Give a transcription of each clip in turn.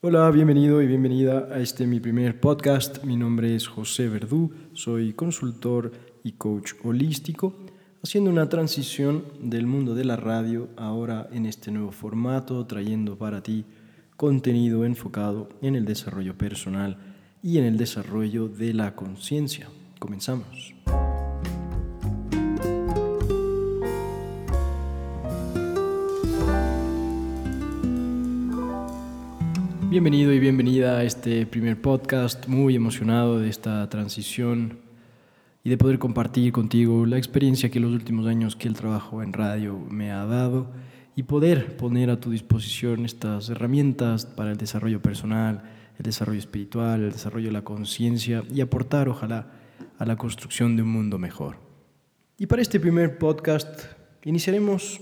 Hola, bienvenido y bienvenida a este mi primer podcast. Mi nombre es José Verdú, soy consultor y coach holístico, haciendo una transición del mundo de la radio ahora en este nuevo formato, trayendo para ti contenido enfocado en el desarrollo personal y en el desarrollo de la conciencia. Comenzamos. Bienvenido y bienvenida a este primer podcast, muy emocionado de esta transición y de poder compartir contigo la experiencia que los últimos años que el trabajo en radio me ha dado y poder poner a tu disposición estas herramientas para el desarrollo personal, el desarrollo espiritual, el desarrollo de la conciencia y aportar, ojalá, a la construcción de un mundo mejor. Y para este primer podcast iniciaremos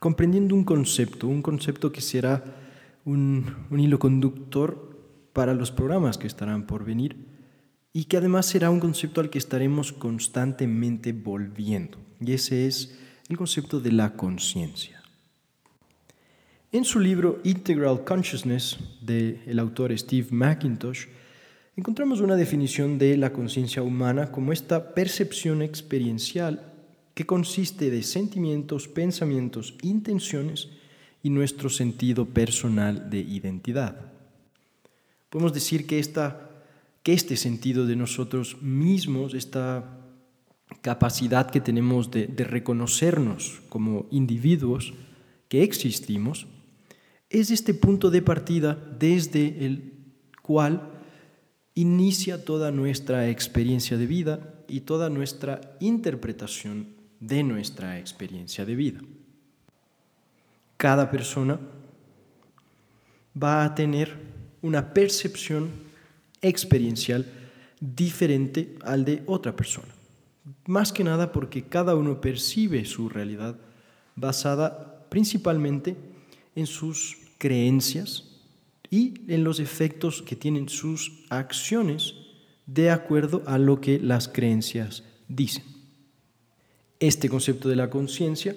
comprendiendo un concepto, un concepto que será un, hilo conductor para los programas que estarán por venir y que además será un concepto al que estaremos constantemente volviendo. Y ese es el concepto de la conciencia. En su libro Integral Consciousness del el autor Steve McIntosh, encontramos una definición de la conciencia humana como esta percepción experiencial que consiste de sentimientos, pensamientos, intenciones y nuestro sentido personal de identidad. Podemos decir que, esta, que este sentido de nosotros mismos, esta capacidad que tenemos de, de reconocernos como individuos que existimos, es este punto de partida desde el cual inicia toda nuestra experiencia de vida y toda nuestra interpretación de nuestra experiencia de vida cada persona va a tener una percepción experiencial diferente al de otra persona. Más que nada porque cada uno percibe su realidad basada principalmente en sus creencias y en los efectos que tienen sus acciones de acuerdo a lo que las creencias dicen. Este concepto de la conciencia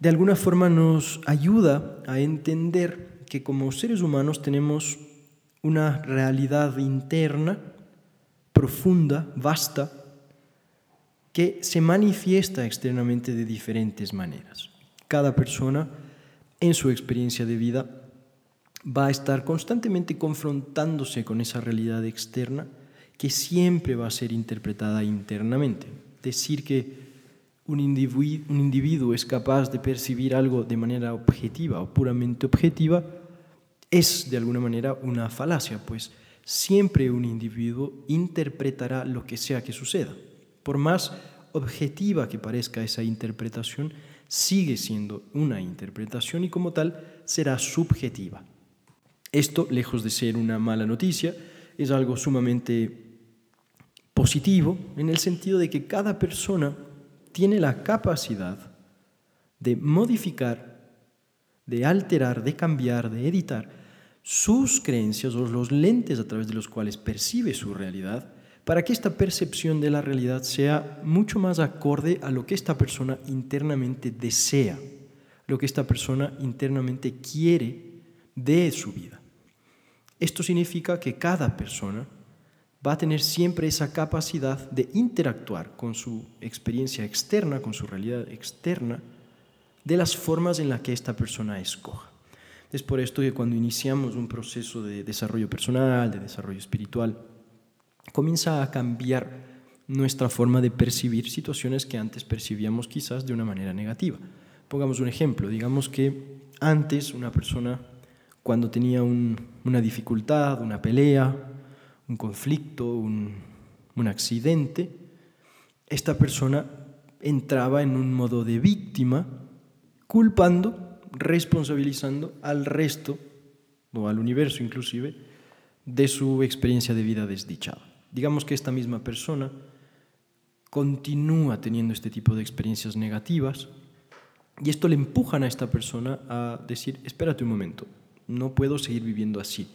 de alguna forma nos ayuda a entender que como seres humanos tenemos una realidad interna, profunda, vasta, que se manifiesta externamente de diferentes maneras. Cada persona en su experiencia de vida va a estar constantemente confrontándose con esa realidad externa que siempre va a ser interpretada internamente. Decir que un individuo, es capaz de percibir algo de manera objetiva o puramente objetiva, es de alguna manera una falacia, pues siempre un individuo interpretará lo que sea que suceda. Por más objetiva que parezca esa interpretación, sigue siendo una interpretación y como tal será subjetiva. Esto, lejos de ser una mala noticia, es algo sumamente positivo en el sentido de que cada persona tiene la capacidad de modificar, de alterar, de cambiar, de editar sus creencias o los lentes a través de los cuales percibe su realidad para que esta percepción de la realidad sea mucho más acorde a lo que esta persona internamente desea, lo que esta persona internamente quiere de su vida. Esto significa que cada persona va a tener siempre esa capacidad de interactuar con su experiencia externa, con su realidad externa, de las formas en las que esta persona escoja. Es por esto que cuando iniciamos un proceso de desarrollo personal, de desarrollo espiritual, comienza a cambiar nuestra forma de percibir situaciones que antes percibíamos quizás de una manera negativa. Pongamos un ejemplo, digamos que antes una persona cuando tenía una dificultad, una pelea, un conflicto, un, accidente, esta persona entraba en un modo de víctima, culpando, responsabilizando al resto, o al universo inclusive, de su experiencia de vida desdichada. Digamos que esta misma persona continúa teniendo este tipo de experiencias negativas y esto le empujan a esta persona a decir, espérate un momento, no puedo seguir viviendo así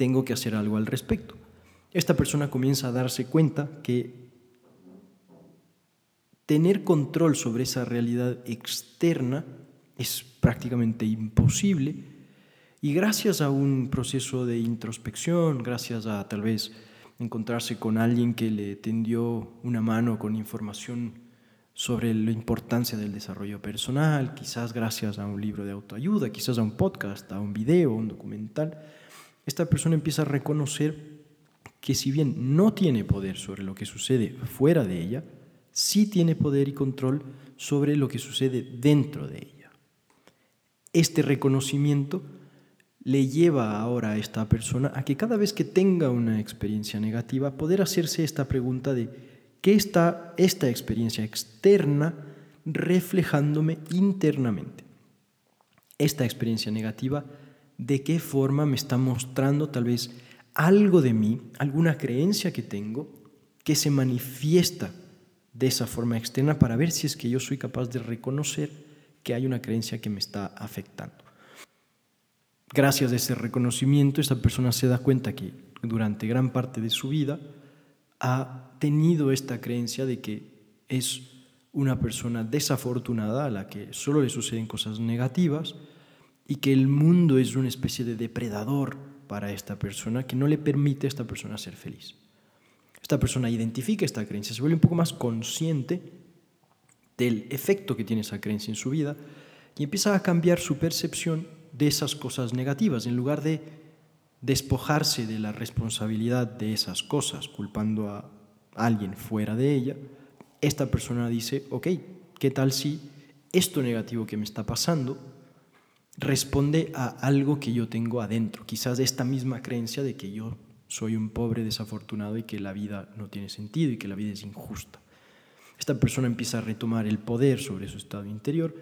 tengo que hacer algo al respecto. Esta persona comienza a darse cuenta que tener control sobre esa realidad externa es prácticamente imposible Y gracias a un proceso de introspección, gracias a tal vez encontrarse con alguien que le tendió una mano con información sobre la importancia del desarrollo personal, quizás gracias a un libro de autoayuda, quizás a un podcast, a un video, un documental, esta persona empieza a reconocer que si bien no tiene poder sobre lo que sucede fuera de ella, sí tiene poder y control sobre lo que sucede dentro de ella. Este reconocimiento le lleva ahora a esta persona a que cada vez que tenga una experiencia negativa, poder hacerse esta pregunta de ¿qué está esta experiencia externa reflejándome internamente? Esta experiencia negativa, ¿de qué forma me está mostrando tal vez algo de mí, alguna creencia que tengo que se manifiesta de esa forma externa para ver si es que yo soy capaz de reconocer que hay una creencia que me está afectando? gracias a ese reconocimiento, esta persona se da cuenta que durante gran parte de su vida ha tenido esta creencia de que es una persona desafortunada a la que solo le suceden cosas negativas y que el mundo es una especie de depredador para esta persona que no le permite a esta persona ser feliz. Esta persona identifica esta creencia, se vuelve un poco más consciente del efecto que tiene esa creencia en su vida y empieza a cambiar su percepción de esas cosas negativas, en lugar de despojarse de la responsabilidad de esas cosas, culpando a alguien fuera de ella, esta persona dice, ok, ¿qué tal si esto negativo que me está pasando responde a algo que yo tengo adentro? Quizás esta misma creencia de que yo soy un pobre desafortunado y que la vida no tiene sentido y que la vida es injusta. Esta persona empieza a retomar el poder sobre su estado interior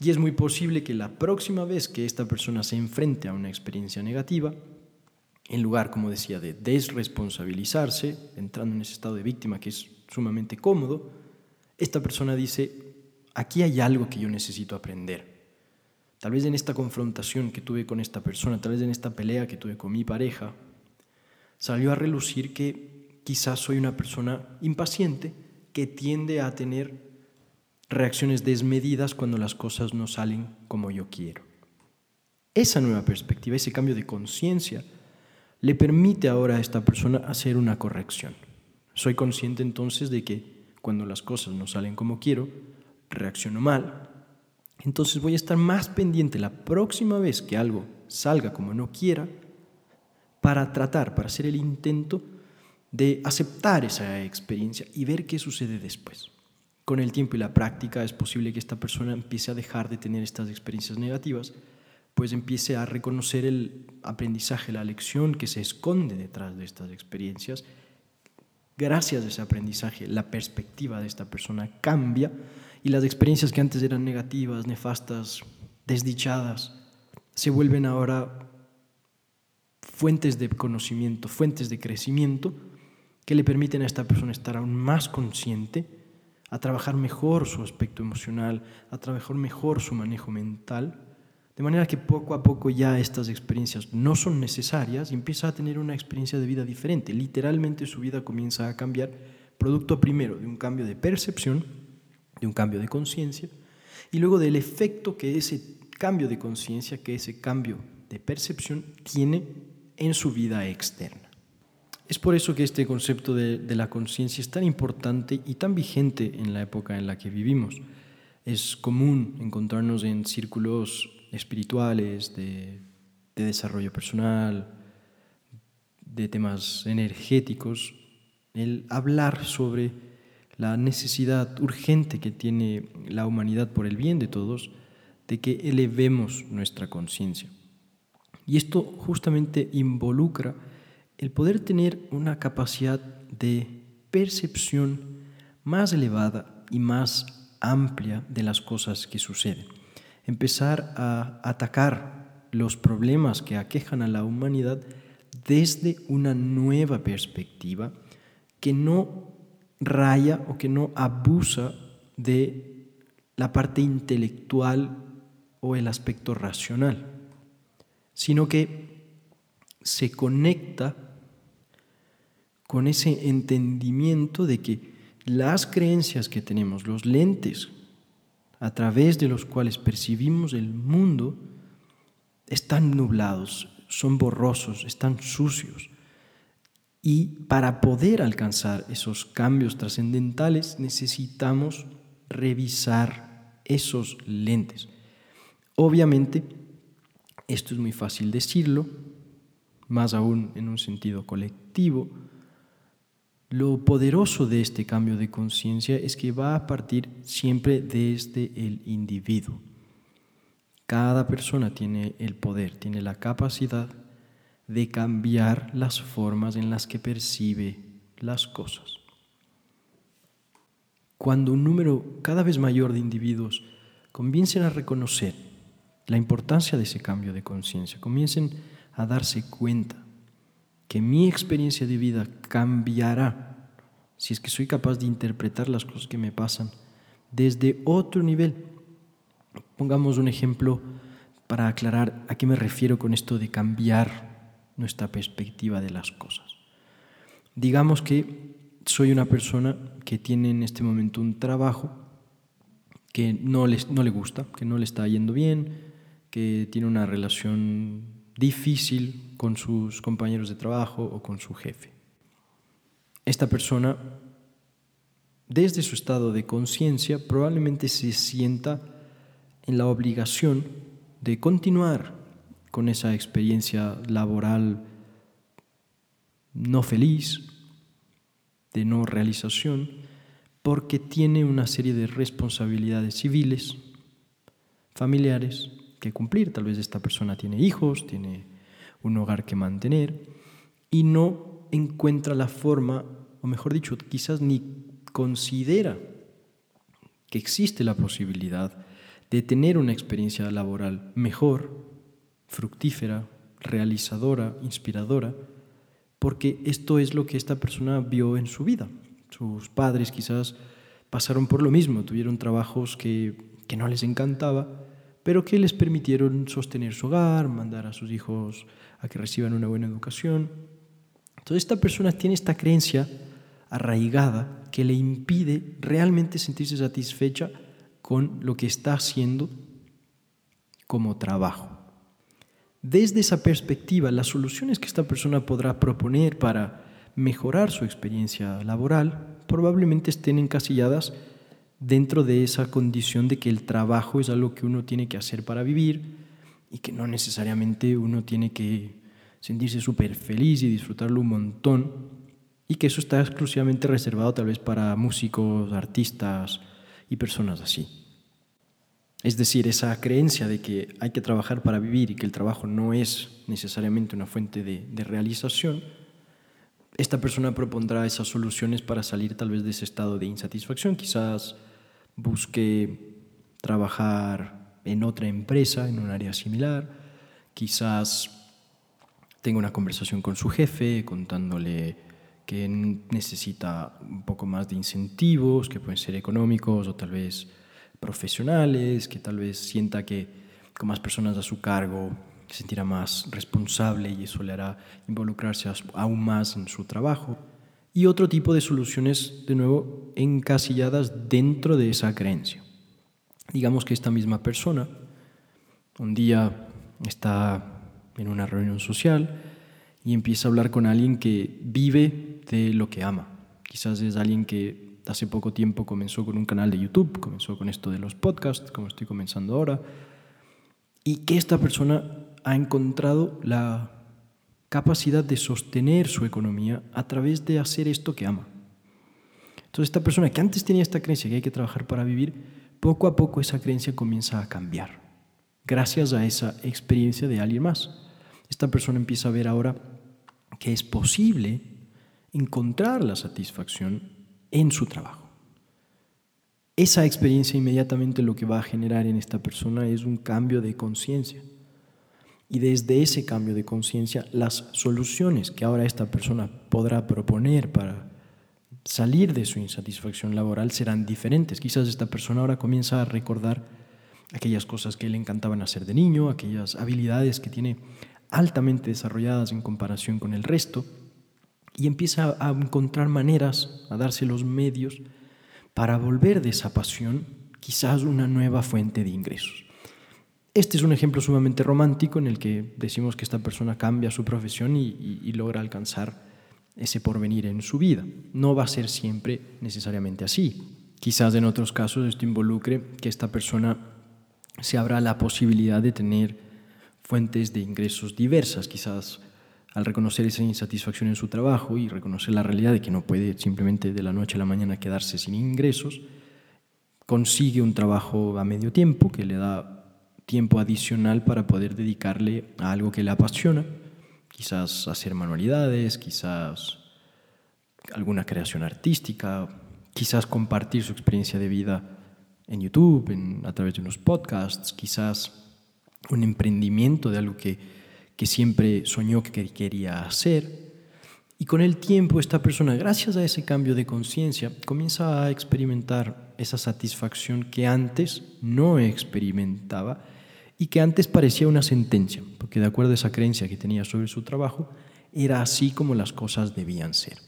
y es muy posible que la próxima vez que esta persona se enfrente a una experiencia negativa, en lugar, como decía, de desresponsabilizarse, entrando en ese estado de víctima que es sumamente cómodo, esta persona dice, aquí hay algo que yo necesito aprender. Tal vez en esta confrontación que tuve con esta persona, tal vez en esta pelea que tuve con mi pareja, salió a relucir que quizás soy una persona impaciente que tiende a tener reacciones desmedidas cuando las cosas no salen como yo quiero. Esa nueva perspectiva, ese cambio de conciencia, le permite ahora a esta persona hacer una corrección. Soy consciente entonces de que cuando las cosas no salen como quiero, reacciono mal. Entonces voy a estar más pendiente la próxima vez que algo salga como no quiera para tratar, para hacer el intento de aceptar esa experiencia y ver qué sucede después con el tiempo y la práctica es posible que esta persona empiece a dejar de tener estas experiencias negativas, pues empiece a reconocer el aprendizaje, la lección que se esconde detrás de estas experiencias. Gracias a ese aprendizaje, la perspectiva de esta persona cambia y las experiencias que antes eran negativas, nefastas, desdichadas, se vuelven ahora fuentes de conocimiento, fuentes de crecimiento que le permiten a esta persona estar aún más consciente a trabajar mejor su aspecto emocional, a trabajar mejor su manejo mental, de manera que poco a poco ya estas experiencias no son necesarias y empieza a tener una experiencia de vida diferente. Literalmente su vida comienza a cambiar, producto primero de un cambio de percepción, de un cambio de conciencia, y luego del efecto que ese cambio de conciencia, que ese cambio de percepción tiene en su vida externa. Es por eso que este concepto de, la conciencia es tan importante y tan vigente en la época en la que vivimos. Es común encontrarnos en círculos espirituales, de, de desarrollo personal, de temas energéticos, el hablar sobre la necesidad urgente que tiene la humanidad por el bien de todos de que elevemos nuestra conciencia. Y esto justamente involucra el poder tener una capacidad de percepción más elevada y más amplia de las cosas que suceden. Empezar a atacar los problemas que aquejan a la humanidad desde una nueva perspectiva que no raya o que no abusa de la parte intelectual o el aspecto racional, sino que se conecta con ese entendimiento de que las creencias que tenemos, los lentes a través de los cuales percibimos el mundo, están nublados, son borrosos, están sucios. Y para poder alcanzar esos cambios trascendentales necesitamos revisar esos lentes. Obviamente, esto es muy fácil decirlo, más aún en un sentido colectivo. Lo poderoso de este cambio de conciencia es que va a partir siempre desde el individuo. Cada persona tiene el poder, tiene la capacidad de cambiar las formas en las que percibe las cosas. Cuando un número cada vez mayor de individuos comiencen a reconocer la importancia de ese cambio de conciencia, comiencen a darse cuenta que mi experiencia de vida cambiará si es que soy capaz de interpretar las cosas que me pasan desde otro nivel. Pongamos un ejemplo para aclarar a qué me refiero con esto de cambiar nuestra perspectiva de las cosas. Digamos que soy una persona que tiene en este momento un trabajo que no, no le gusta, que no le está yendo bien, que tiene una relación difícil con sus compañeros de trabajo o con su jefe. Esta persona, desde su estado de conciencia, probablemente se sienta en la obligación de continuar con esa experiencia laboral no feliz, de no realización, porque tiene una serie de responsabilidades civiles, familiares, que cumplir. Tal vez esta persona tiene hijos, tiene un hogar que mantener y no encuentra la forma, o mejor dicho, quizás ni considera que existe la posibilidad de tener una experiencia laboral mejor fructífera, realizadora, inspiradora, porque esto es lo que esta persona vio en su vida. Sus padres quizás pasaron por lo mismo, tuvieron trabajos que, que no les encantaba, pero que les permitieron sostener su hogar, mandar a sus hijos a que reciban una buena educación. Entonces esta persona tiene esta creencia arraigada que le impide realmente sentirse satisfecha con lo que está haciendo como trabajo. Desde esa perspectiva, las soluciones que esta persona podrá proponer para mejorar su experiencia laboral probablemente estén encasilladas dentro de esa condición de que el trabajo es algo que uno tiene que hacer para vivir y que no necesariamente uno tiene que sentirse súper feliz y disfrutarlo un montón y que eso está exclusivamente reservado tal vez para músicos, artistas y personas así. Es decir, esa creencia de que hay que trabajar para vivir y que el trabajo no es necesariamente una fuente de, realización, esta persona propondrá esas soluciones para salir tal vez de ese estado de insatisfacción. Quizás busque trabajar en otra empresa, en un área similar. Quizás tenga una conversación con su jefe contándole que necesita un poco más de incentivos, que pueden ser económicos o tal vez profesionales, que tal vez sienta que con más personas a su cargo se sentirá más responsable y eso le hará involucrarse aún más en su trabajo. Y otro tipo de soluciones, de nuevo, encasilladas dentro de esa creencia. Digamos que esta misma persona un día está en una reunión social y empieza a hablar con alguien que vive de lo que ama. Quizás es alguien que hace poco tiempo comenzó con un canal de YouTube, comenzó con esto de los podcasts, como estoy comenzando ahora, y que esta persona ha encontrado la capacidad de sostener su economía a través de hacer esto que ama. Entonces esta persona que antes tenía esta creencia que hay que trabajar para vivir, poco a poco esa creencia comienza a cambiar, gracias a esa experiencia de alguien más. Esta persona empieza a ver ahora que es posible encontrar la satisfacción en su trabajo. Esa experiencia inmediatamente lo que va a generar en esta persona es un cambio de conciencia. Y desde ese cambio de conciencia, las soluciones que ahora esta persona podrá proponer para salir de su insatisfacción laboral serán diferentes. Quizás esta persona ahora comienza a recordar aquellas cosas que le encantaban hacer de niño, aquellas habilidades que tiene altamente desarrolladas en comparación con el resto y empieza a encontrar maneras, a darse los medios para volver de esa pasión quizás una nueva fuente de ingresos. Este es un ejemplo sumamente romántico en el que decimos que esta persona cambia su profesión y, logra alcanzar ese porvenir en su vida. No va a ser siempre necesariamente así. Quizás en otros casos esto involucre que esta persona se abra la posibilidad de tener fuentes de ingresos diversas, quizás al reconocer esa insatisfacción en su trabajo y reconocer la realidad de que no puede simplemente de la noche a la mañana quedarse sin ingresos, consigue un trabajo a medio tiempo que le da tiempo adicional para poder dedicarle a algo que le apasiona, quizás hacer manualidades, quizás alguna creación artística, quizás compartir su experiencia de vida en YouTube, en, a través de unos podcasts, quizás un emprendimiento de algo que, que siempre soñó que quería hacer. Y con el tiempo esta persona, gracias a ese cambio de conciencia, comienza a experimentar esa satisfacción que antes no experimentaba y que antes parecía una sentencia, porque de acuerdo a esa creencia que tenía sobre su trabajo, era así como las cosas debían ser.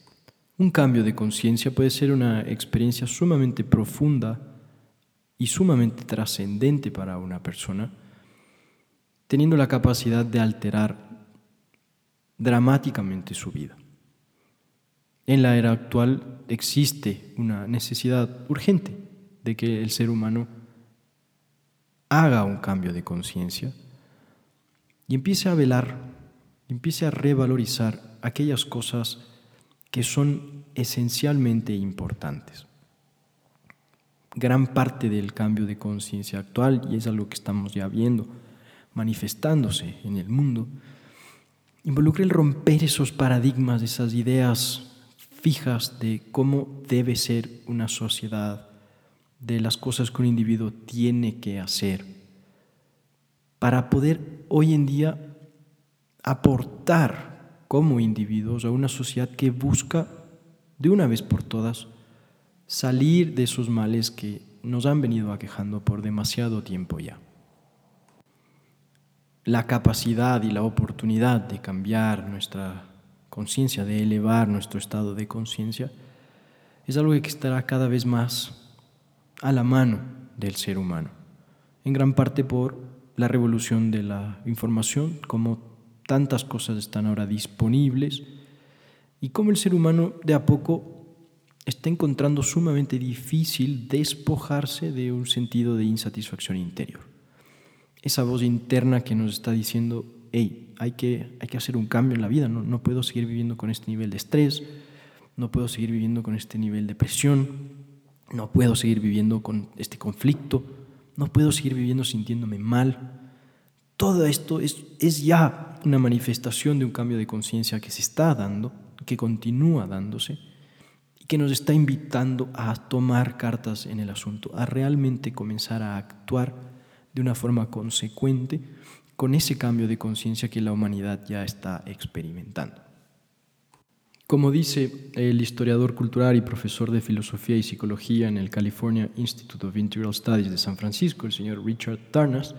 Un cambio de conciencia puede ser una experiencia sumamente profunda y sumamente trascendente para una persona, teniendo la capacidad de alterar dramáticamente su vida. En la era actual existe una necesidad urgente de que el ser humano haga un cambio de conciencia y empiece a velar, empiece a revalorizar aquellas cosas que son esencialmente importantes. Gran parte del cambio de conciencia actual, y es algo que estamos ya viendo manifestándose en el mundo, involucra el romper esos paradigmas, esas ideas fijas de cómo debe ser una sociedad, de las cosas que un individuo tiene que hacer para poder hoy en día aportar como individuos a una sociedad que busca de una vez por todas salir de esos males que nos han venido aquejando por demasiado tiempo ya. La capacidad y la oportunidad de cambiar nuestra conciencia, de elevar nuestro estado de conciencia, es algo que estará cada vez más a la mano del ser humano, en gran parte por la revolución de la información, como tantas cosas están ahora disponibles y como el ser humano de a poco está encontrando sumamente difícil despojarse de un sentido de insatisfacción interior. Esa voz interna que nos está diciendo, hey, hay que, hay que hacer un cambio en la vida, no, no puedo seguir viviendo con este nivel de estrés, no puedo seguir viviendo con este nivel de presión, no puedo seguir viviendo con este conflicto, no puedo seguir viviendo sintiéndome mal. Todo esto es, es ya una manifestación de un cambio de conciencia que se está dando, que continúa dándose y que nos está invitando a tomar cartas en el asunto, a realmente comenzar a actuar de una forma consecuente con ese cambio de conciencia que la humanidad ya está experimentando. Como dice el historiador cultural y profesor de filosofía y psicología en el California Institute of Integral Studies de San Francisco, el señor Richard Tarnas,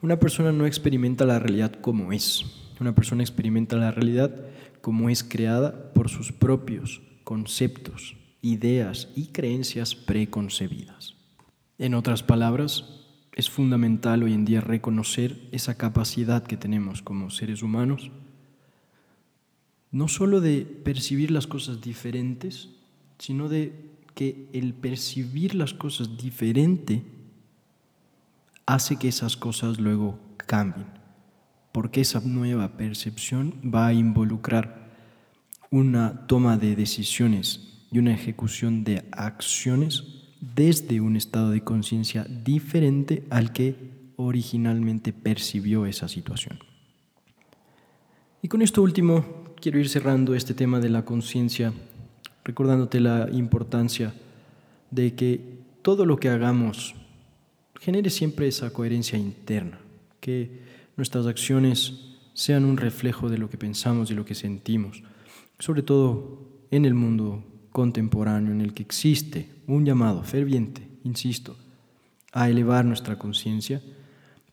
una persona no experimenta la realidad como es. Una persona experimenta la realidad como es creada por sus propios conceptos, ideas y creencias preconcebidas. En otras palabras, es fundamental hoy en día reconocer esa capacidad que tenemos como seres humanos no solo de percibir las cosas diferentes, sino de que el percibir las cosas diferente hace que esas cosas luego cambien, porque esa nueva percepción va a involucrar una toma de decisiones y una ejecución de acciones desde un estado de conciencia diferente al que originalmente percibió esa situación. Y con esto último quiero ir cerrando este tema de la conciencia, recordándote la importancia de que todo lo que hagamos genere siempre esa coherencia interna, que nuestras acciones sean un reflejo de lo que pensamos y lo que sentimos, sobre todo en el mundo contemporáneo en el que existe un llamado ferviente, insisto, a elevar nuestra conciencia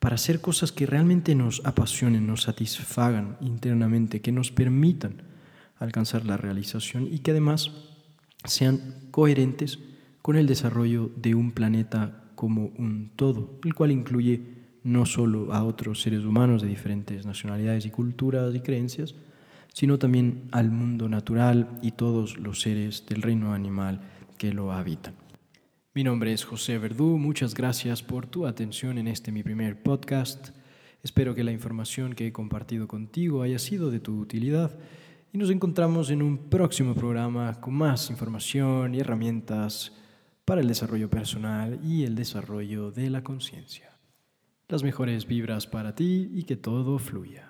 para hacer cosas que realmente nos apasionen, nos satisfagan internamente, que nos permitan alcanzar la realización y que además sean coherentes con el desarrollo de un planeta como un todo, el cual incluye no solo a otros seres humanos de diferentes nacionalidades y culturas y creencias, sino también al mundo natural y todos los seres del reino animal que lo habitan. Mi nombre es José Verdú, muchas gracias por tu atención en este mi primer podcast. Espero que la información que he compartido contigo haya sido de tu utilidad y nos encontramos en un próximo programa con más información y herramientas para el desarrollo personal y el desarrollo de la conciencia. Las mejores vibras para ti y que todo fluya.